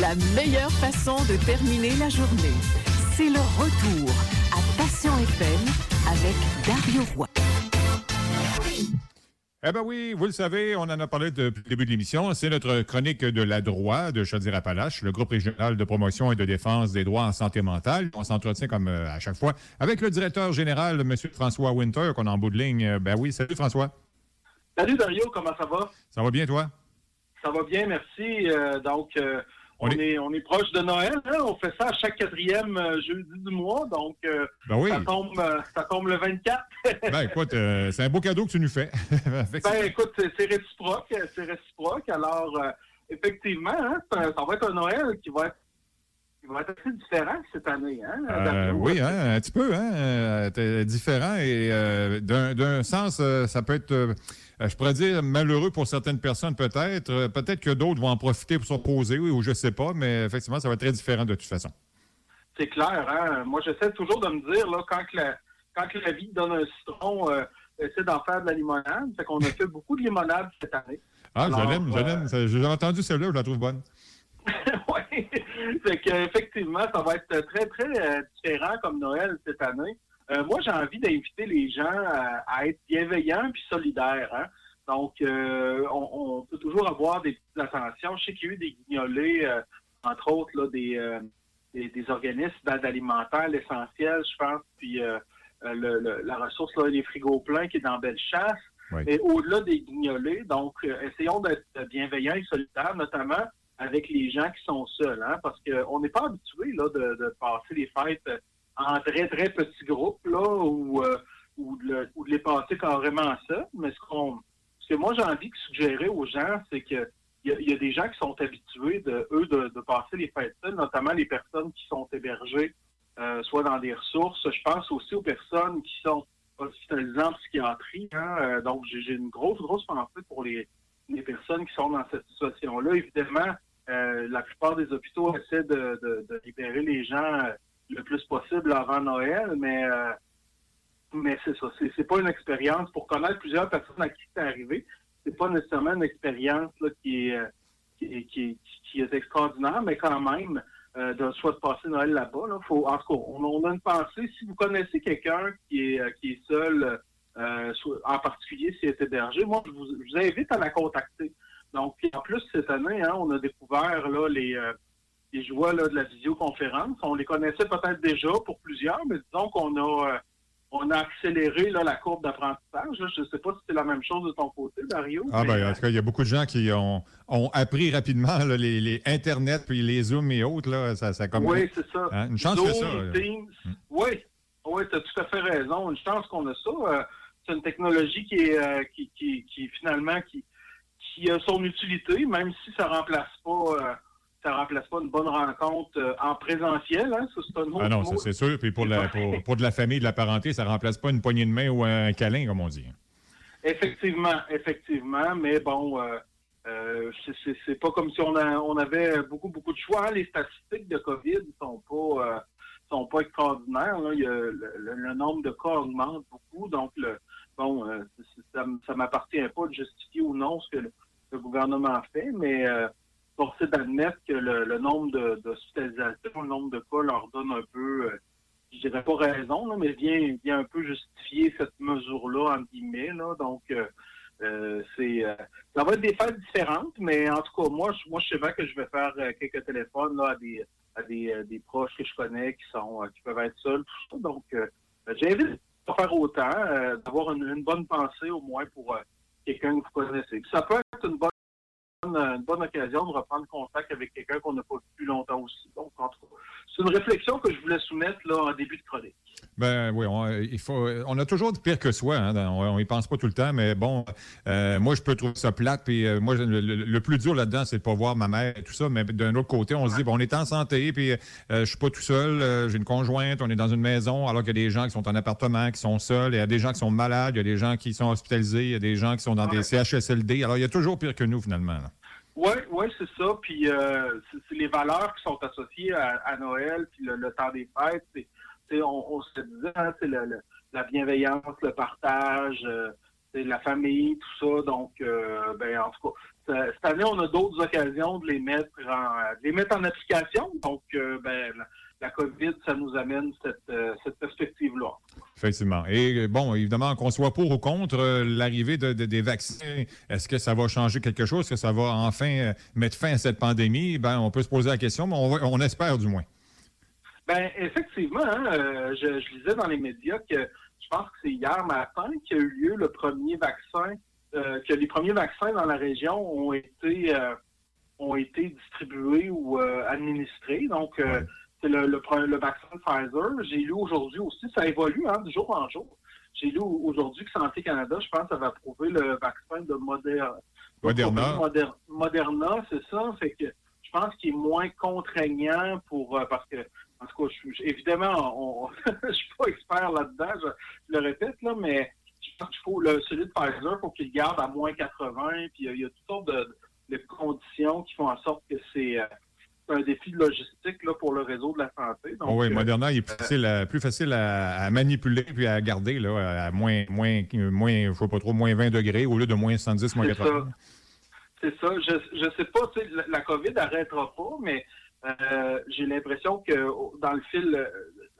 La meilleure façon de terminer la journée, c'est le retour à Passion FM avec Dario Roy. Eh bien oui, vous le savez, on en a parlé depuis le début de l'émission. C'est notre chronique de la droit de Chaudière-Appalaches, le groupe régional de promotion et de défense des droits en santé mentale. On s'entretient comme euh, à chaque fois avec le directeur général, M. François Winter, qu'on a en bout de ligne. Euh, ben oui, salut François. Salut Dario, comment ça va? Ça va bien, toi? Ça va bien, merci. Euh, donc, on, est... on est proche de Noël. Hein? On fait ça à chaque quatrième euh, jeudi du mois. Donc, euh, ben ça, tombe, euh, ça tombe le 24. ben écoute, c'est un beau cadeau que tu nous fais. ben écoute, c'est réciproque. C'est réciproque. Alors, effectivement, hein, ça, va être un Noël qui va être va être assez différent cette année. Hein, oui, hein, un petit peu. Hein, différent et d'un sens, ça peut être je pourrais dire malheureux pour certaines personnes peut-être. Euh, peut-être que d'autres vont en profiter pour s'opposer, oui, ou je ne sais pas, mais effectivement, ça va être très différent de toute façon. C'est clair, hein? Moi, j'essaie toujours de me dire, là, quand, la, quand la vie donne un citron, euh, essaie d'en faire de la limonade. Fait qu'on a fait beaucoup de limonade cette année. Ah, je l'aime, je l'aime. J'ai entendu celle-là, je la trouve bonne. oui. Fait qu'effectivement, ça va être très, très différent comme Noël cette année. Euh, moi, j'ai envie d'inviter les gens à, être bienveillants puis solidaires. Hein. Donc, euh, on, peut toujours avoir des petites attentions. Je sais qu'il y a eu des guignolés, euh, entre autres, là, des, des, organismes d'aide alimentaire, l'essentiel, je pense, puis la ressource, là, les frigos pleins qui est dans Belle Chasse. Mais au-delà des guignolés, donc, essayons d'être bienveillants et solidaires, notamment avec les gens qui sont seuls, hein, parce qu'on n'est pas habitué là, de, de passer les fêtes en très, très petits groupes, là, ou, euh, de, les passer carrément ça. Mais ce, qu'on, ce que moi, j'ai envie de suggérer aux gens, c'est que il y, a des gens qui sont habitués, de eux, de, passer les fêtes seules, notamment les personnes qui sont hébergées, euh, soit dans des ressources. Je pense aussi aux personnes qui sont hospitalisées en psychiatrie. Hein. Euh, donc, j'ai, une grosse, grosse pensée pour les, les personnes qui sont dans cette situation-là. Évidemment, la plupart des hôpitaux essaient de, de libérer les gens le plus possible avant Noël, mais euh, mais c'est ça. C'est pas une expérience pour connaître plusieurs personnes à qui c'est arrivé. C'est pas nécessairement une expérience qui est, euh, qui, qui, est extraordinaire, mais quand même, euh, de soit de passer Noël là-bas. Là, faut, en tout cas, on, a une pensée. Si vous connaissez quelqu'un qui est, qui est seul, en particulier s'il est hébergé, moi, je vous, invite à la contacter. Donc, en plus, cette année, hein, on a découvert là, les, les joies là, de la visioconférence. On les connaissait peut-être déjà pour plusieurs, mais disons qu'on a, euh, on a accéléré là, la courbe d'apprentissage. Je ne sais pas si c'est la même chose de ton côté, Dario. Ah, ben, en tout cas, il y a beaucoup de gens qui ont, ont appris rapidement les, les, Internet, puis les Zooms et autres. Là, ça, ça comme... Oui, c'est ça. Hein, une chance Zoom, que ça. Teams. Hmm. Oui, oui tu as tout à fait raison. Une chance qu'on a ça. Euh, c'est une technologie qui est euh, qui, qui, qui, finalement qui, qui a son utilité, même si ça ne remplace pas ça remplace pas une bonne rencontre euh, en présentiel. Hein? Ça, c'est un autre ah non, ça c'est sûr. Puis pour, la, pour, de la famille, de la parenté, ça remplace pas une poignée de main ou un câlin, comme on dit. Effectivement, effectivement. Mais bon, euh, euh, c'est pas comme si on, on avait beaucoup, beaucoup de choix. Hein. Les statistiques de COVID sont pas euh, sont pas extraordinaires. Là. Il y a le, nombre de cas augmente beaucoup. Donc, le, bon, ça, ça m'appartient pas de justifier ou non ce que le, le gouvernement fait, mais forcé d'admettre que le, nombre d'hospitalisations, le nombre de cas leur donne un peu, euh, je dirais pas raison, mais vient, vient un peu justifier cette mesure-là, en guillemets. Donc, euh, euh, c'est ça va être des fêtes différentes, mais en tout cas, moi, je, moi, je sais bien que je vais faire quelques téléphones à des à des, des proches que je connais qui sont qui peuvent être seuls, tout ça. Donc, j'invite à faire autant, d'avoir une, une, bonne pensée au moins pour quelqu'un que vous connaissez. Ça peut être une bonne une bonne occasion de reprendre contact avec quelqu'un qu'on n'a pas vu depuis longtemps aussi. Donc, c'est une réflexion que je voulais soumettre là, en début de chronique. Ben oui, on, il faut, on a toujours de pire que soi. Hein, on n'y pense pas tout le temps, mais bon, euh, moi, je peux trouver ça plate. Puis euh, moi, le, plus dur là-dedans, c'est de pas voir ma mère et tout ça. Mais d'un autre côté, on se dit, bon, on est en santé, puis euh, je suis pas tout seul. j'ai une conjointe, on est dans une maison, alors qu'il y a des gens qui sont en appartement, qui sont seuls. Il y a des gens qui sont malades, il y a des gens qui sont hospitalisés, il y a des gens qui sont dans des CHSLD. Alors, il y a toujours pire que nous, finalement. Oui, ouais, c'est ça. Puis euh, c'est les valeurs qui sont associées à, Noël, puis le, temps des fêtes. C'est, on, on, se disait, hein, c'est le, la bienveillance, le partage, euh, c'est la famille, tout ça. Donc, euh, ben en tout cas, cette année, on a d'autres occasions de les mettre en, les mettre en application. Donc, ben, la, COVID, ça nous amène cette, perspective-là. Effectivement. Et bon, évidemment, qu'on soit pour ou contre l'arrivée des vaccins, est-ce que ça va changer quelque chose? Est-ce que ça va enfin mettre fin à cette pandémie? Ben, on peut se poser la question, mais on espère du moins. Ben effectivement, hein, euh, je, lisais dans les médias que je pense que c'est hier matin qu'il y a eu lieu le premier vaccin, euh, que les premiers vaccins dans la région ont été euh, ont été distribués ou administrés. Donc c'est le, le, vaccin Pfizer. J'ai lu aujourd'hui aussi, ça évolue hein, de jour en jour. J'ai lu aujourd'hui que Santé Canada, je pense, avait approuvé le vaccin de Moderna. Moderna. Moderna, c'est ça. Fait que je pense qu'il est moins contraignant pour parce que en tout cas, évidemment, je ne suis pas expert là-dedans, je, le répète, là, mais je pense qu'il faut, le, celui de Pfizer, faut qu'il garde à moins 80, puis il y a toutes sortes de, conditions qui font en sorte que c'est euh, un défi de logistique là, pour le réseau de la santé. Oh oui, euh, Moderna il est plus facile, à, plus facile à, manipuler puis à garder là, à moins, moins, moins, je sais pas trop, moins 20 degrés au lieu de moins 110, moins 80. C'est ça. Je ne sais pas, la, la COVID n'arrêtera pas, mais euh, j'ai l'impression que dans le fil, euh,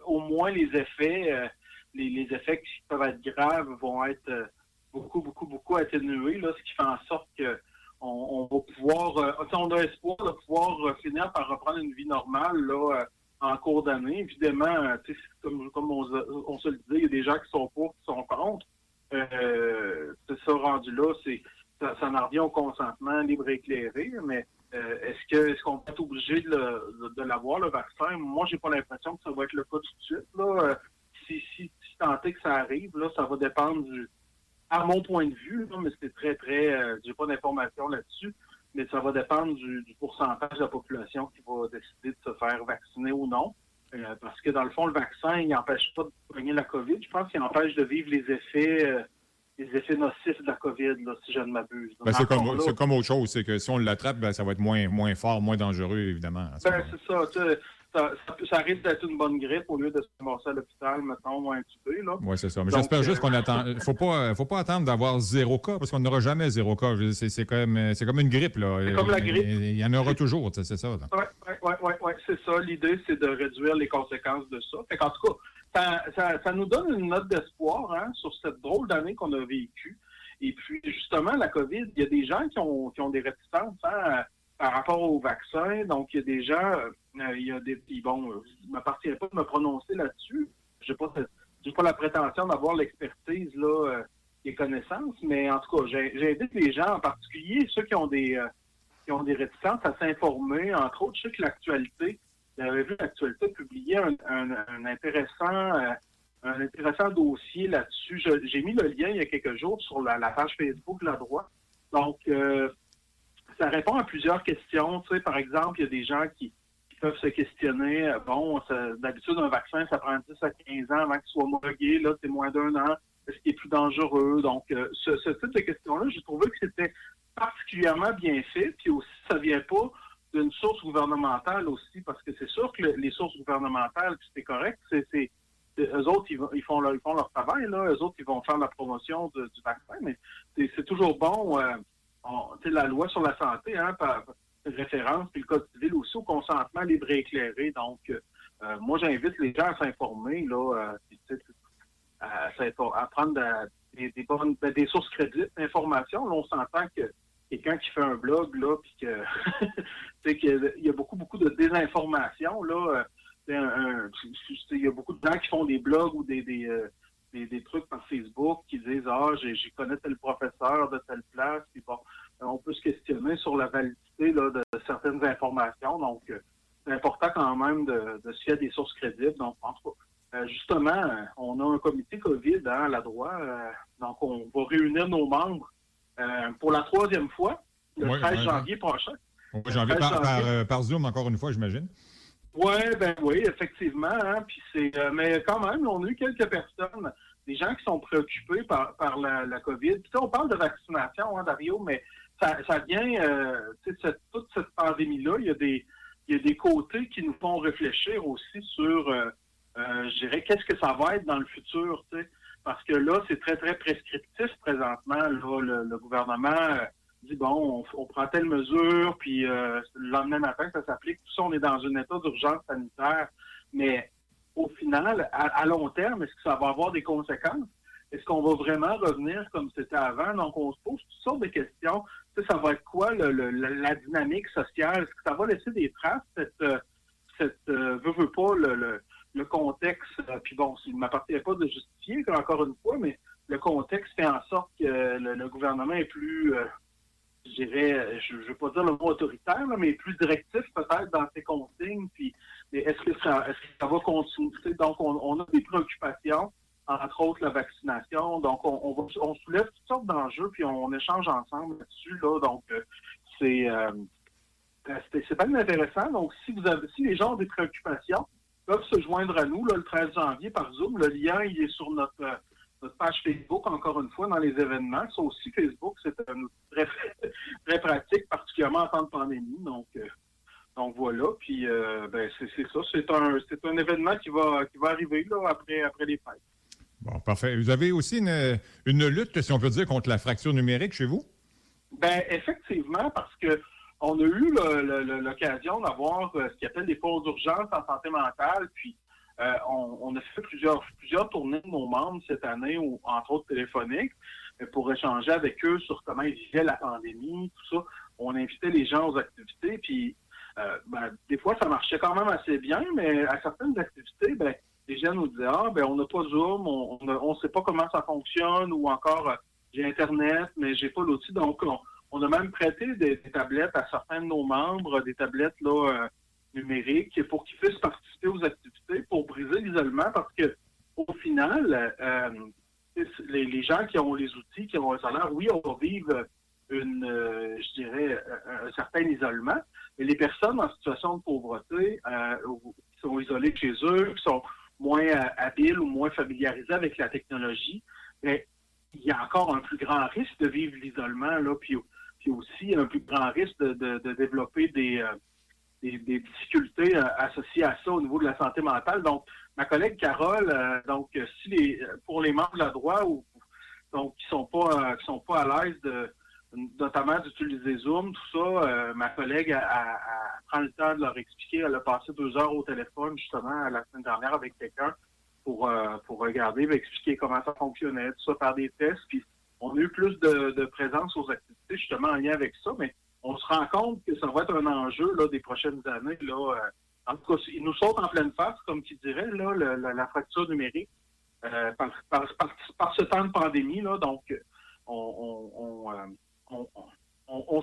au moins les effets, euh, les, effets qui peuvent être graves vont être beaucoup, beaucoup, beaucoup atténués, là, ce qui fait en sorte que on, va pouvoir, on a espoir de pouvoir finir par reprendre une vie normale là, en cours d'année. Évidemment, comme, comme on, se le dit, il y a des gens qui sont pour, qui sont contre. c'est ça rendu là, c'est ça, en revient au consentement libre et éclairé, mais euh, est-ce que est-ce qu'on va être obligé de, l'avoir, le vaccin? Moi, j'ai pas l'impression que ça va être le cas tout de suite. Euh, si, si, si tant que ça arrive, là, ça va dépendre du à mon point de vue, mais c'est très, très euh, j'ai pas d'informations là-dessus, mais ça va dépendre du, pourcentage de la population qui va décider de se faire vacciner ou non. parce que dans le fond, le vaccin, il n'empêche pas de gagner la COVID. Je pense qu'il empêche de vivre les effets les effets nocifs de la COVID, si je ne m'abuse. Ben, c'est comme, autre chose, c'est que si on l'attrape, ben, ça va être moins, moins fort, moins dangereux, évidemment. Ben, c'est ça, ça, ça, risque d'être une bonne grippe au lieu de se ramasser à l'hôpital, mettons, ou intubé. Oui, c'est ça. Mais j'espère juste qu'on attend. Il ne faut pas, faut pas attendre d'avoir zéro cas, parce qu'on n'aura jamais zéro cas. C'est comme, comme une grippe. C'est comme la grippe. Il y en aura toujours, c'est ça. Oui, oui, oui, ouais, c'est ça. L'idée, c'est de réduire les conséquences de ça. en tout cas, ça, nous donne une note d'espoir hein, sur cette drôle d'année qu'on a vécue. Et puis, justement, la COVID, il y a des gens qui ont, qui ont des réticences hein, par rapport au vaccin. Donc, il y a des gens, euh, il y a des. Bon, il ne m'appartient pas de me prononcer là-dessus. Je n'ai pas, pas la prétention d'avoir l'expertise, là, euh, les connaissances, mais en tout cas, j'invite les gens, en particulier ceux qui ont des, euh, qui ont des réticences, à s'informer. Entre autres, je sais que l'actualité j'avais vu l'actualité publier un, intéressant euh, un intéressant dossier là-dessus. J'ai mis le lien il y a quelques jours sur la, page Facebook de la droite. Donc, euh, ça répond à plusieurs questions. Tu sais, par exemple, il y a des gens qui, peuvent se questionner. Euh, bon, d'habitude, un vaccin, ça prend 10 à 15 ans avant qu'il soit homologué. Là, c'est moins d'un an. Est-ce qu'il est plus dangereux? Donc, ce, ce, type de questions-là, j'ai trouvé que c'était particulièrement bien fait. Puis aussi, ça vient pas d'une source gouvernementale aussi, parce que c'est sûr que les sources gouvernementales, c'est correct, c'est eux autres, ils, font leur, ils font leur travail, là. Eux autres, ils vont faire la promotion du vaccin, mais c'est toujours bon. Euh, la loi sur la santé, hein, par référence, puis le Code civil aussi au consentement libre et éclairé. Donc, euh, moi, j'invite les gens à s'informer, là, euh, à, prendre des, bonnes, ben, des sources crédibles d'information. on s'entend que quelqu'un qui fait un blog, là, puis que qu'il y a beaucoup, beaucoup de désinformation, là. Euh, il y a beaucoup de gens qui font des blogs ou des, des, trucs par Facebook qui disent Ah, j'y connais tel professeur de telle place, puis bon, on peut se questionner sur la validité là, de, certaines informations. Donc, euh, c'est important quand même de, de, se fier des sources crédibles. Donc, en tout cas, justement, on a un comité COVID hein, à la droite. donc, on va réunir nos membres euh, pour la troisième fois, le 13 janvier prochain. janvier, par, euh, par, Zoom, encore une fois, j'imagine. Oui, ben oui, effectivement. Hein, puis c'est, euh, mais quand même, on a eu quelques personnes, des gens qui sont préoccupés par, par la, la COVID. Puis on parle de vaccination, hein, Dario, mais ça, vient, cette, toute cette pandémie-là, il y a des y a des côtés qui nous font réfléchir aussi sur, je dirais, qu'est-ce que ça va être dans le futur, parce que là, c'est très, très prescriptif présentement. le, gouvernement euh, dit, bon, on, prend telle mesure, puis le lendemain matin, ça s'applique. Tout ça, on est dans un état d'urgence sanitaire. Mais au final, à, long terme, est-ce que ça va avoir des conséquences? Est-ce qu'on va vraiment revenir comme c'était avant? Donc, on se pose toutes sortes de questions. ça va être quoi la, dynamique sociale? Est-ce que ça va laisser des traces, cette, euh, cette euh, veut, pas, le, contexte? Euh, puis bon, il ne m'appartient pas de justifier, encore une fois, mais le contexte fait en sorte que le, gouvernement est plus, je dirais, je ne veux pas dire le mot autoritaire, mais plus directif peut-être dans ses consignes. Puis, est-ce que, ça, est-ce que ça va continuer? Donc, on a des préoccupations entre autres la vaccination. Donc, on, on, soulève toutes sortes d'enjeux, puis on, échange ensemble là-dessus. Là, donc, euh, c'est euh, c'est pas intéressant. Donc, si vous avez, si les gens ont des préoccupations, peuvent se joindre à nous le 13 janvier par Zoom. Le lien, il est sur notre, notre page Facebook, encore une fois, dans les événements. Ça aussi, Facebook, c'est un très, très pratique, particulièrement en temps de pandémie. Donc, euh, donc voilà. Puis ben, c'est ça. C'est un, un événement qui va, qui va arriver là, après, après les fêtes. Bon, parfait. Vous avez aussi une, lutte, si on peut dire, contre la fracture numérique chez vous? Ben effectivement, parce que on a eu l'occasion d'avoir euh, ce qu'on appelle des pauses d'urgence en santé mentale, puis euh, on, a fait plusieurs, tournées de nos membres cette année, entre autres téléphoniques, pour échanger avec eux sur comment ils vivaient la pandémie, tout ça. On invitait les gens aux activités, puis euh, ben, des fois, ça marchait quand même assez bien, mais à certaines activités, ben, les gens nous disaient Ah, ben on n'a pas Zoom, on ne sait pas comment ça fonctionne, ou encore euh, j'ai Internet, mais j'ai pas l'outil. Donc, on, a même prêté des, tablettes à certains de nos membres, des tablettes là, euh, numériques, pour qu'ils puissent participer aux activités, pour briser l'isolement, parce que au final, euh, les, gens qui ont les outils, qui ont un salaire, oui, on va vivre une, je dirais, un, certain isolement, mais les personnes en situation de pauvreté, qui sont isolées chez eux, qui sont moins euh, habiles ou moins familiarisés avec la technologie, mais il y a encore un plus grand risque de vivre l'isolement, là, puis, puis aussi un plus grand risque de, développer des, euh, des, difficultés euh, associées à ça au niveau de la santé mentale. Donc, ma collègue Carole, donc, si les, pour les membres de la droite ou donc qui sont pas qui sont pas à l'aise de notamment d'utiliser Zoom, tout ça. Euh, ma collègue a, pris le temps de leur expliquer. Elle a passé deux heures au téléphone, justement, la semaine dernière avec quelqu'un pour, euh, pour regarder, expliquer comment ça fonctionnait, tout ça, faire des tests. Puis on a eu plus de, présence aux activités, justement, en lien avec ça, mais on se rend compte que ça va être un enjeu là, des prochaines années. Là, euh, en tout cas, il nous saute en pleine face, comme qui dirait, là, la, fracture numérique par, par, ce temps de pandémie. Là, donc, on, on,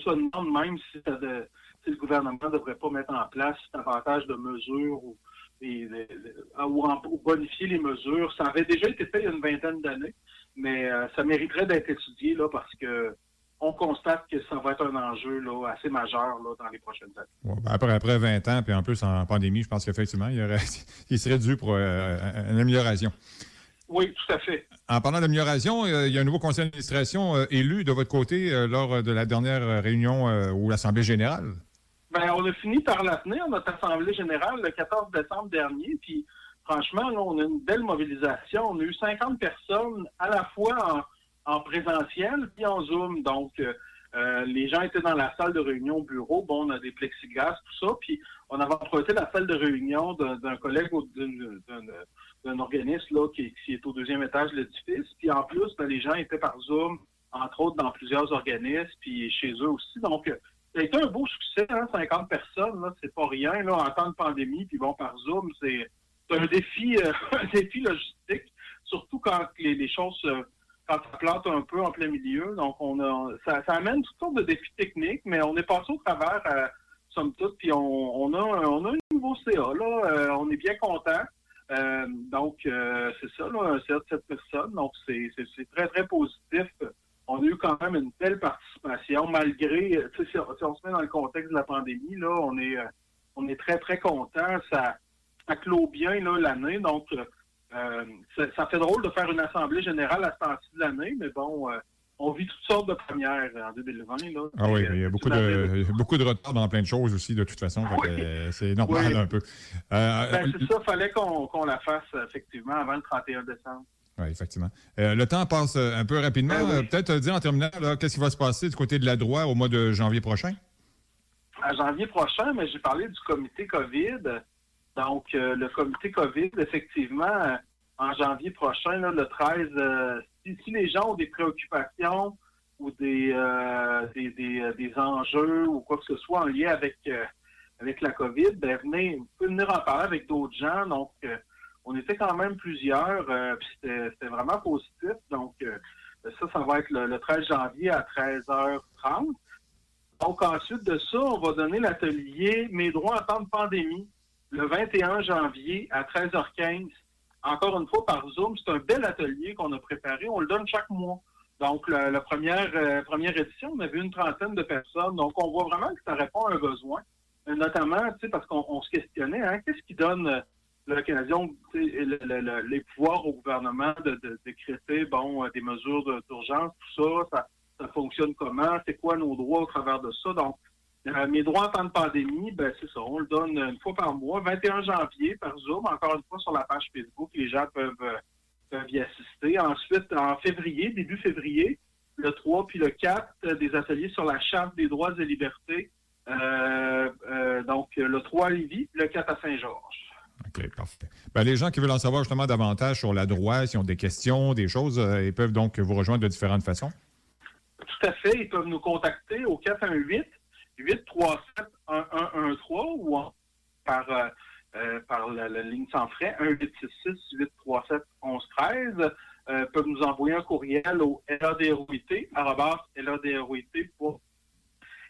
se demande même si, le gouvernement ne devrait pas mettre en place davantage de mesures ou, bonifier les mesures. Ça avait déjà été fait il y a une vingtaine d'années, mais euh, ça mériterait d'être étudié là, parce que on constate que ça va être un enjeu là, assez majeur là, dans les prochaines années. Ben, après, après 20 ans, puis en plus en pandémie, je pense qu'effectivement, il, il serait dû pour euh, une amélioration. Oui, tout à fait. En parlant d'amélioration, euh, il y a un nouveau conseil d'administration euh, élu de votre côté euh, lors de la dernière réunion ou l'Assemblée générale. Bien, on a fini par la tenir, notre Assemblée générale, le 14 décembre dernier. Puis, franchement, on a une belle mobilisation. On a eu 50 personnes à la fois en, présentiel puis en Zoom. Donc, les gens étaient dans la salle de réunion au bureau. Bon, on a des plexiglas, tout ça. Puis, on avait emprunté la salle de réunion d'un collègue d'un organisme là, qui, est au deuxième étage de l'édifice. Puis en plus, ben, les gens étaient par Zoom, entre autres dans plusieurs organismes, puis chez eux aussi. Donc, ça a été un beau succès, hein, 50 personnes, c'est pas rien, là, en temps de pandémie, puis bon, par Zoom, c'est un défi, euh, défi logistique, surtout quand les, choses, euh, quand ça plante un peu en plein milieu. Donc, on a, ça, amène toutes sortes de défis techniques, mais on est passé au travers euh, somme toute. Puis on, a, on a un nouveau CA, là. Euh, on est bien content. Euh, donc, euh, c'est ça, là, un CA de cette personne. Donc, c'est très, très positif. On a eu quand même une belle participation, malgré, si, si, on se met dans le contexte de la pandémie, là, on est, on est très, très content. Ça, ça clôt bien l'année. Donc, ça, fait drôle de faire une assemblée générale à ce temps-ci de l'année, mais bon, on vit toutes sortes de premières en 2020. Là. Ah oui, il y a beaucoup de, beaucoup de retard dans plein de choses aussi, de toute façon. C'est normal un peu. Euh, ben, c'est ça, il fallait qu'on la fasse effectivement avant le 31 décembre. Oui, effectivement. Euh, le temps passe euh, un peu rapidement. Ben oui. Euh, Peut-être euh, dire en terminant, qu'est-ce qui va se passer du côté de la droite au mois de janvier prochain? à janvier prochain, mais j'ai parlé du comité COVID. Donc, euh, le comité COVID, effectivement, euh, en janvier prochain, le 13, euh, si, les gens ont des préoccupations ou des, euh, des, euh, des enjeux ou quoi que ce soit en lien avec, avec la COVID, ben, venez, vous pouvez venir en parler avec d'autres gens. Donc, on était quand même plusieurs, c'était vraiment positif. Donc, euh, ça, ça va être le 13 janvier à 13h30. Donc, ensuite de ça, on va donner l'atelier Mes droits en temps de pandémie le 21 janvier à 13h15. Encore une fois, par Zoom, c'est un bel atelier qu'on a préparé. On le donne chaque mois. Donc, la, première, euh, première édition, on avait une trentaine de personnes. Donc, on voit vraiment que ça répond à un besoin. Euh, Notamment, parce qu'on on se questionnait, hein, qu'est-ce qui donne euh, l'occasion, les pouvoirs au gouvernement de, décréter, bon, des mesures d'urgence, tout ça, ça, ça fonctionne comment, c'est quoi nos droits au travers de ça? Donc, euh, mes droits en temps de pandémie, ben, c'est ça, on le donne une fois par mois, 21 janvier par Zoom, encore une fois sur la page Facebook, les gens peuvent, euh, peuvent y assister. Ensuite, en février, début février, le 3 puis le 4, euh, des ateliers sur la Charte des droits et libertés. Donc, le 3 à Lévis, le 4 à Saint-Georges. OK, parfait. Ben, les gens qui veulent en savoir justement davantage sur la droite, s'ils ont des questions, des choses, ils peuvent donc vous rejoindre de différentes façons. Tout à fait. Ils peuvent nous contacter au 418-837-1113 ou par, euh, euh, par la, la ligne sans frais 1-866-837-1113. Euh, peuvent nous envoyer un courriel au LADROIT,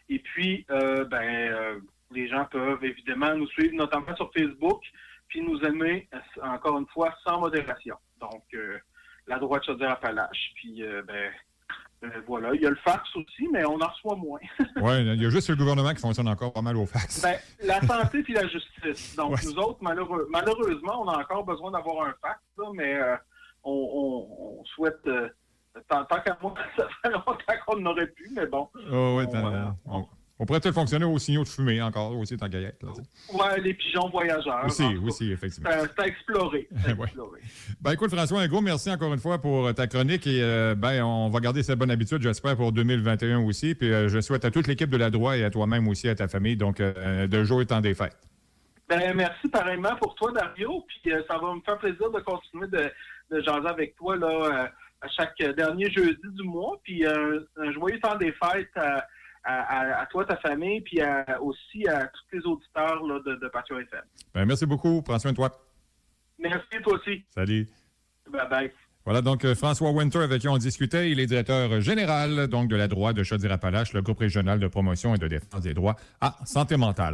Et puis, ben, les gens peuvent évidemment nous suivre, notamment sur Facebook, puis nous aimer, encore une fois, sans modération. Donc, la droite Chaudière-Appalaches. Puis, euh, ben, euh, voilà, il y a le fax aussi, mais on en reçoit moins. Oui, il y a juste le gouvernement qui fonctionne encore pas mal au fax. ben, la santé puis la justice. Donc, Ouais. nous autres, malheureux- malheureusement, on a encore besoin d'avoir un fax, là, mais euh, on, on- on souhaite, euh, tant, tant qu'à moi, ça fait longtemps qu'on n'aurait pu, mais bon. Oh, oui, on, on, pourrait peut-être fonctionner aux signaux de fumée encore, aussi, tant qu'à y être. Ouais, les pigeons voyageurs. Aussi, aussi, effectivement. C'est à- explorer. Ouais. Ben écoute, François, un gros merci encore une fois pour euh, ta chronique et euh, ben on va garder cette bonne habitude, j'espère, pour 2021 aussi. Puis euh, je souhaite à toute l'équipe de la droite et à toi-même aussi, à ta famille, donc euh, de jour et temps des fêtes. Ben, merci pareillement pour toi, Dario. Puis ça va me faire plaisir de continuer de, de jaser avec toi là, à chaque dernier jeudi du mois. Puis un joyeux temps des fêtes à, à, toi, ta famille, puis à- aussi à tous les auditeurs là, de, de Patio FM. Ben merci beaucoup, prends soin de toi. Merci, toi aussi. Salut. Bye bye. Voilà donc euh, François Winter avec qui on discutait. Il est directeur général donc de la droite de Chaudière-Appalaches, le groupe régional de promotion et de défense des droits à santé mentale.